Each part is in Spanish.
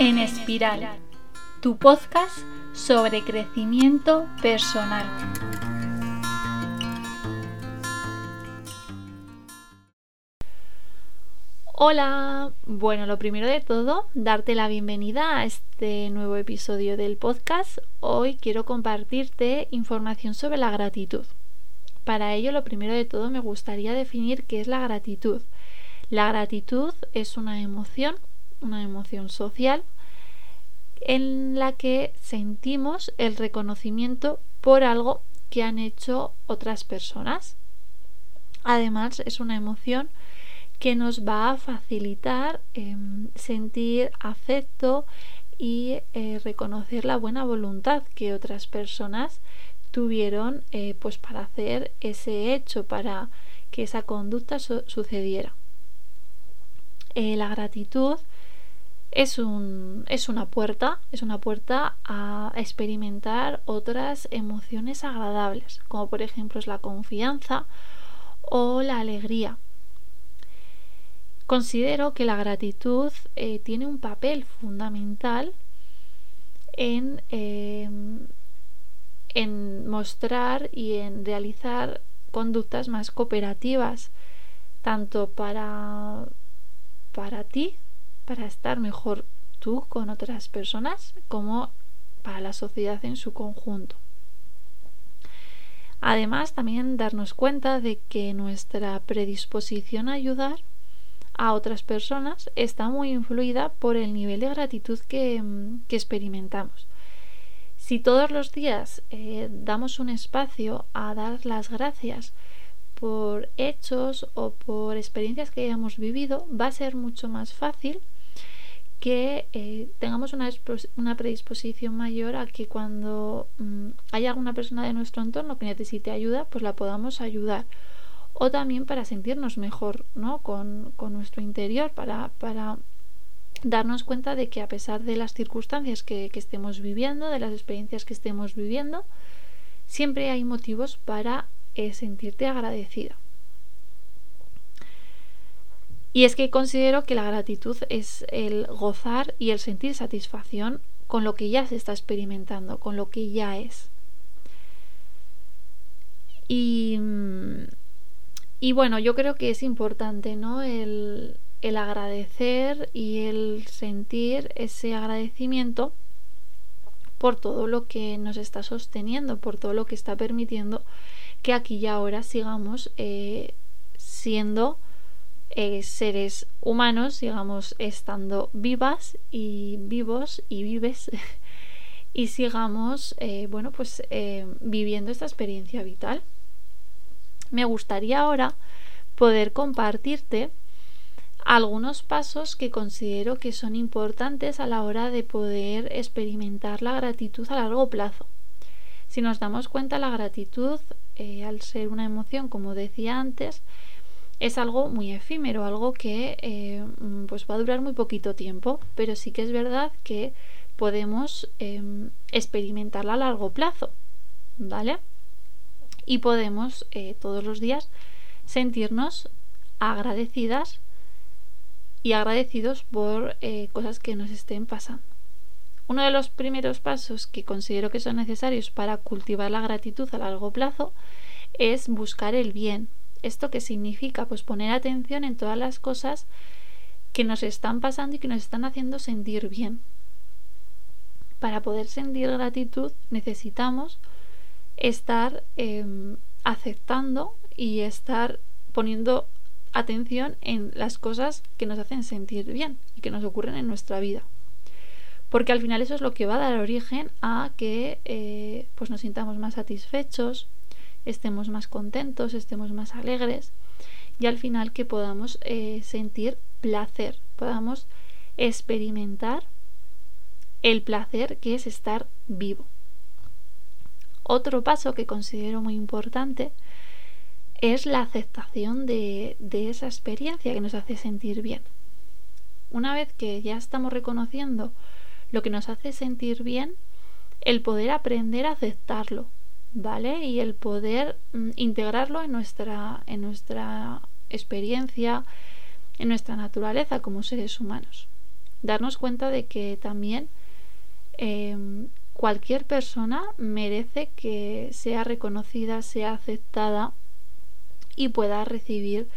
en Espiral, tu podcast sobre crecimiento personal. Hola, bueno, lo primero de todo, darte la bienvenida a este nuevo episodio del podcast. Hoy quiero compartirte información sobre la gratitud. Para ello, lo primero de todo, me gustaría definir qué es la gratitud. La gratitud es una emoción una emoción social en la que sentimos el reconocimiento por algo que han hecho otras personas. Además, es una emoción que nos va a facilitar em, sentir afecto y eh, reconocer la buena voluntad que otras personas tuvieron eh, pues para hacer ese hecho, para que esa conducta sucediera. Eh, la gratitud es, un, es una puerta, es una puerta a experimentar otras emociones agradables, como por ejemplo es la confianza o la alegría. Considero que la gratitud eh, tiene un papel fundamental en, em, en mostrar y en realizar conductas más cooperativas, tanto para, para ti para estar mejor tú con otras personas como para la sociedad en su conjunto. Además, también darnos cuenta de que nuestra predisposición a ayudar a otras personas está muy influida por el nivel de gratitud que, experimentamos. Si todos los días eh, damos un espacio a dar las gracias por hechos o por experiencias que hayamos vivido, va a ser mucho más fácil que eh, tengamos una, predisposición mayor a que cuando mm, haya alguna persona de nuestro entorno que necesite ayuda, pues la podamos ayudar. O también para sentirnos mejor ¿no? con, nuestro interior, para, para, darnos cuenta de que a pesar de las circunstancias que, estemos viviendo, de las experiencias que estemos viviendo, siempre hay motivos para eh, sentirte agradecida. Y es que considero que la gratitud es el gozar y el sentir satisfacción con lo que ya se está experimentando, con lo que ya es. Y, y bueno, yo creo que es importante, ¿no? El, el agradecer y el sentir ese agradecimiento por todo lo que nos está sosteniendo, por todo lo que está permitiendo que aquí y ahora sigamos eh, siendo eh, seres humanos, digamos, estando vivas y vivos y vives y sigamos, eh, bueno, pues eh, viviendo esta experiencia vital. Me gustaría ahora poder compartirte algunos pasos que considero que son importantes a la hora de poder experimentar la gratitud a largo plazo. Si nos damos cuenta, la gratitud, al ser una emoción, como decía antes, es algo muy efímero, algo que eh, mm, pues va a durar muy poquito tiempo, pero sí que es verdad que podemos em, experimentarla a largo plazo, ¿vale? Y podemos eh, todos los días sentirnos agradecidas y agradecidos por eh, cosas que nos estén pasando. Uno de los primeros pasos que considero que son necesarios para cultivar la gratitud a largo plazo es buscar el bien, ¿Esto qué significa? Pues poner atención en todas las cosas que nos están pasando y que nos están haciendo sentir bien. Para poder sentir gratitud necesitamos estar em, aceptando y estar poniendo atención en las cosas que nos hacen sentir bien y que nos ocurren en nuestra vida. Porque al final eso es lo que va a dar origen a que eh, pues nos sintamos más satisfechos, estemos más contentos, estemos más alegres y al final que podamos eh, sentir placer, podamos experimentar el placer que es estar vivo. Otro paso que considero muy importante es la aceptación de, de esa experiencia que nos hace sentir bien. Una vez que ya estamos reconociendo lo que nos hace sentir bien, el poder aprender a aceptarlo, ¿vale? Y el poder mm, integrarlo en nuestra, en nuestra experiencia, en nuestra naturaleza como seres humanos. darnos cuenta de que también em, cualquier persona merece que sea reconocida, sea aceptada y pueda recibir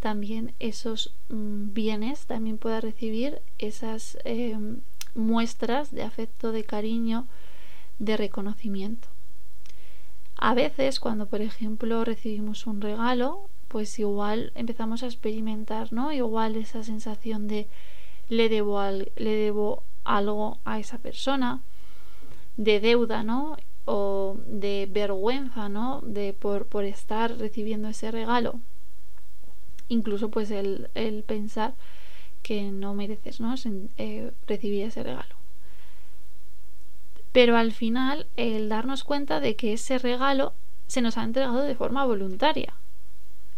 también esos mm, bienes, también pueda recibir esas em, muestras de afecto, de cariño, de reconocimiento. A veces cuando por ejemplo recibimos un regalo, pues igual empezamos a experimentar, ¿no? Igual esa sensación de le debo, le debo algo a esa persona, de deuda, ¿no? O de vergüenza, ¿no? De por, por estar recibiendo ese regalo. Incluso pues el, el pensar que no mereces, ¿no? Eh, recibir ese regalo. Pero al final el darnos cuenta de que ese regalo se nos ha entregado de forma voluntaria.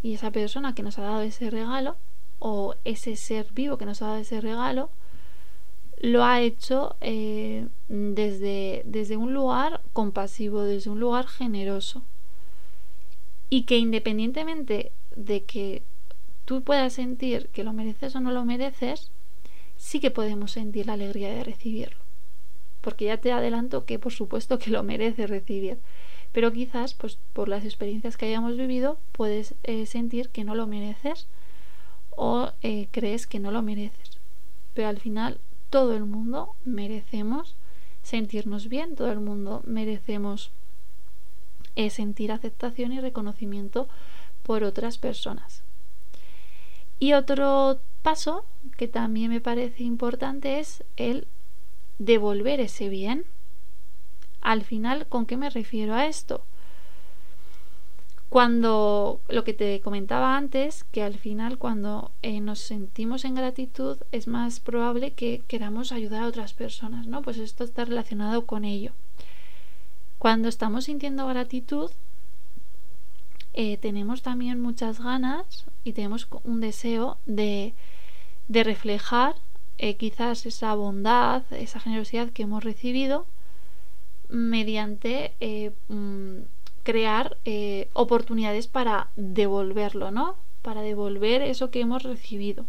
Y esa persona que nos ha dado ese regalo, o ese ser vivo que nos ha dado ese regalo, lo ha hecho eh, desde, desde un lugar compasivo, desde un lugar generoso. Y que independientemente de que tú puedas sentir que lo mereces o no lo mereces, sí que podemos sentir la alegría de recibirlo. Porque ya te adelanto que por supuesto que lo merece recibir. Pero quizás, pues por las experiencias que hayamos vivido, puedes eh, sentir que no lo mereces o eh, crees que no lo mereces. Pero al final todo el mundo merecemos sentirnos bien, todo el mundo merecemos eh, sentir aceptación y reconocimiento por otras personas. Y otro paso que también me parece importante es el devolver ese bien. Al final, ¿con qué me refiero a esto? Cuando lo que te comentaba antes, que al final cuando eh, nos sentimos en gratitud es más probable que queramos ayudar a otras personas, ¿no? Pues esto está relacionado con ello. Cuando estamos sintiendo gratitud, eh, tenemos también muchas ganas y tenemos un deseo de, de reflejar eh, quizás esa bondad, esa generosidad que hemos recibido mediante mm, crear eh, oportunidades para devolverlo, ¿no? Para devolver eso que hemos recibido.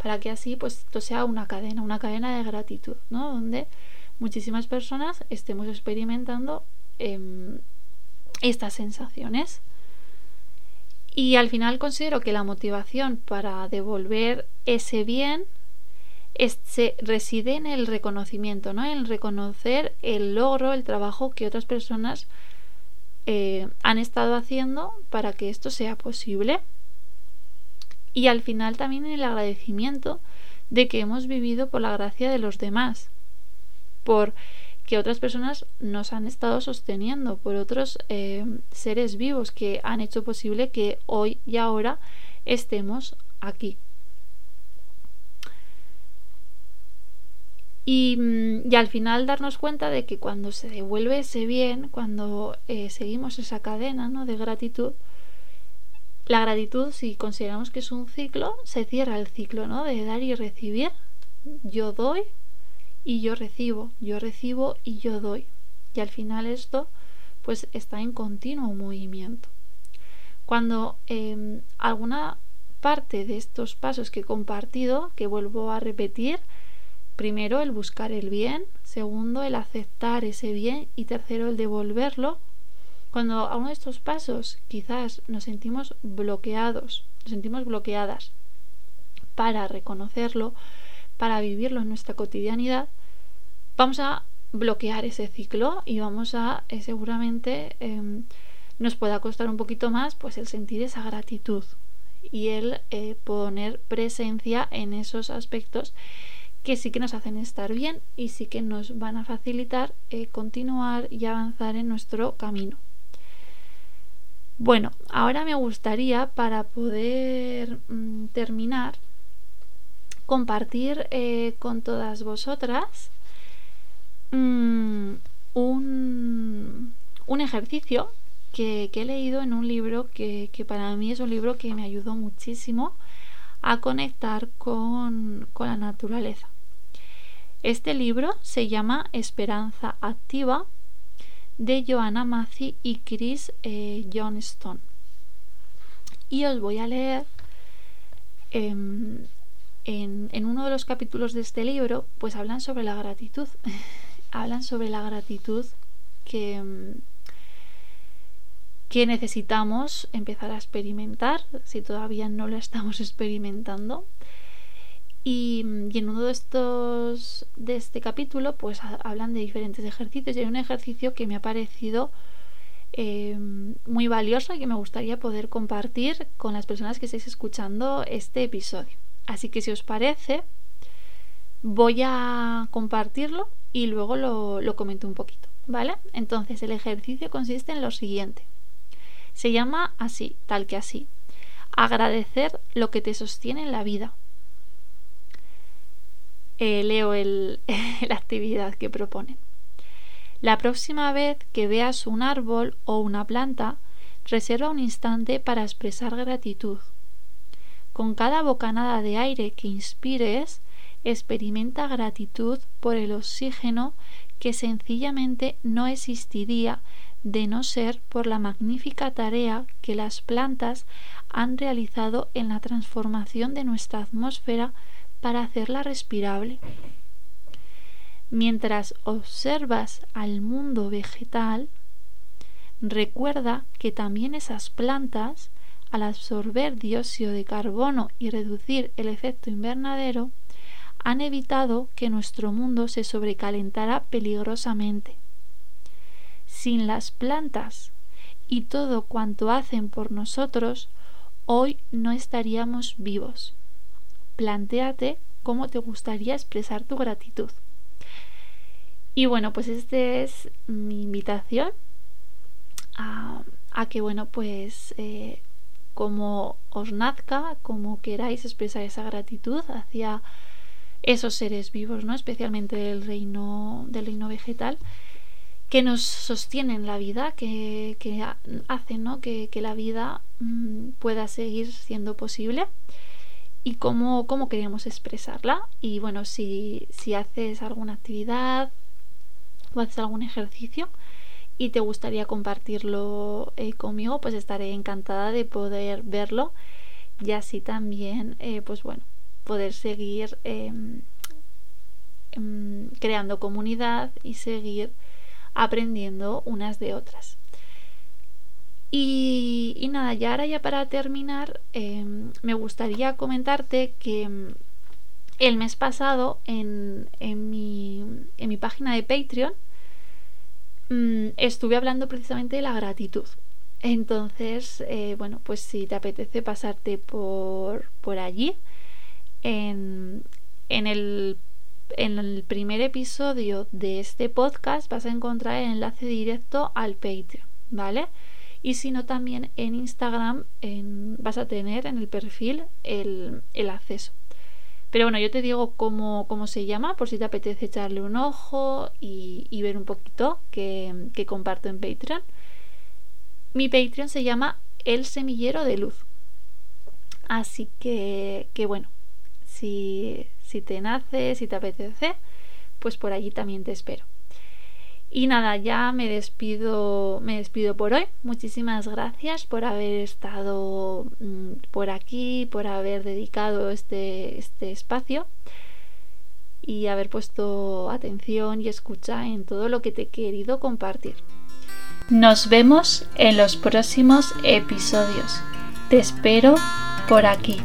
Para que así, pues, esto sea una cadena, una cadena de gratitud, ¿no? Donde muchísimas personas estemos experimentando em, estas sensaciones. Y al final considero que la motivación para devolver ese bien se reside en el reconocimiento, ¿no? En reconocer el logro, el trabajo que otras personas eh, han estado haciendo para que esto sea posible. Y al final también el agradecimiento de que hemos vivido por la gracia de los demás, por que otras personas nos han estado sosteniendo, por otros eh, seres vivos que han hecho posible que hoy y ahora estemos aquí. Mm, y, al final darnos cuenta de que cuando se devuelve ese bien, cuando eh, seguimos esa cadena ¿no? de gratitud, la gratitud, si consideramos que es un ciclo, se cierra el ciclo ¿no? de dar y recibir. Yo doy y yo recibo, yo recibo y yo doy. Y al final esto pues está en continuo movimiento. Cuando em, alguna parte de estos pasos que he compartido, que vuelvo a repetir, Primero, el buscar el bien. Segundo, el aceptar ese bien. Y tercero, el devolverlo. Cuando a uno de estos pasos quizás nos sentimos bloqueados, nos sentimos bloqueadas para reconocerlo, para vivirlo en nuestra cotidianidad, vamos a bloquear ese ciclo y vamos a eh, seguramente em, nos pueda costar un poquito más pues el sentir esa gratitud y el eh, poner presencia en esos aspectos que sí que nos hacen estar bien y sí que nos van a facilitar eh, continuar y avanzar en nuestro camino. Bueno, ahora me gustaría para poder mm, terminar compartir eh, con todas vosotras mm, un, un, ejercicio que, he leído en un libro que, que para mí es un libro que me ayudó muchísimo a conectar con, la naturaleza. Este libro se llama Esperanza Activa de Joanna Macy y Chris eh, Johnston. Y os voy a leer em, en, en, uno de los capítulos de este libro, pues hablan sobre la gratitud. hablan sobre la gratitud que, que necesitamos empezar a experimentar si todavía no lo estamos experimentando. Y, en uno de estos de este capítulo, pues hablan de diferentes ejercicios. Y hay un ejercicio que me ha parecido eh, muy valioso y que me gustaría poder compartir con las personas que estéis escuchando este episodio. Así que si os parece, voy a compartirlo y luego lo, lo comento un poquito. ¿Vale? Entonces el ejercicio consiste en lo siguiente. Se llama así, tal que así. Agradecer lo que te sostiene en la vida eh, leo la actividad que proponen. La próxima vez que veas un árbol o una planta, reserva un instante para expresar gratitud. Con cada bocanada de aire que inspires, experimenta gratitud por el oxígeno que sencillamente no existiría de no ser por la magnífica tarea que las plantas han realizado en la transformación de nuestra atmósfera para hacerla respirable. Mientras observas al mundo vegetal, recuerda que también esas plantas, al absorber dióxido de carbono y reducir el efecto invernadero, han evitado que nuestro mundo se sobrecalentara peligrosamente. Sin las plantas y todo cuanto hacen por nosotros, hoy no estaríamos vivos plantéate cómo te gustaría expresar tu gratitud. Y bueno, pues esta es mi invitación a, que, bueno, pues eh, como os nazca, como queráis expresar esa gratitud hacia esos seres vivos, ¿no? Especialmente del reino, del reino vegetal, que nos sostienen la vida, que, hacen ¿no? que, la vida mm, pueda seguir siendo posible y cómo, cómo queríamos expresarla. Y bueno, si, si haces alguna actividad o haces algún ejercicio y te gustaría compartirlo eh, conmigo, pues estaré encantada de poder verlo y así también, eh, pues bueno, poder seguir em, em, creando comunidad y seguir aprendiendo unas de otras. Y, nada, ya ahora ya para terminar, em, me gustaría comentarte que em, el mes pasado en, en, mi, en mi, página de Patreon mm, estuve hablando precisamente de la gratitud. Entonces, eh, bueno, pues si te apetece pasarte por, por allí, en, en, el, en el primer episodio de este podcast vas a encontrar el enlace directo al Patreon, ¿vale? y si no también en Instagram vas a tener en el perfil el, acceso. Pero bueno, yo te digo cómo, cómo, se llama, por si te apetece echarle un ojo y, ver un poquito que, comparto en Patreon. Mi Patreon se llama El Semillero de Luz. Así que, que bueno, si, te nace, si te apetece, pues por allí también te espero. Y nada, ya me despido, me despido por hoy. Muchísimas gracias por haber estado mm, por aquí, por haber dedicado este, este espacio y haber puesto atención y escucha en todo lo que te he querido compartir. Nos vemos en los próximos episodios. Te espero por aquí.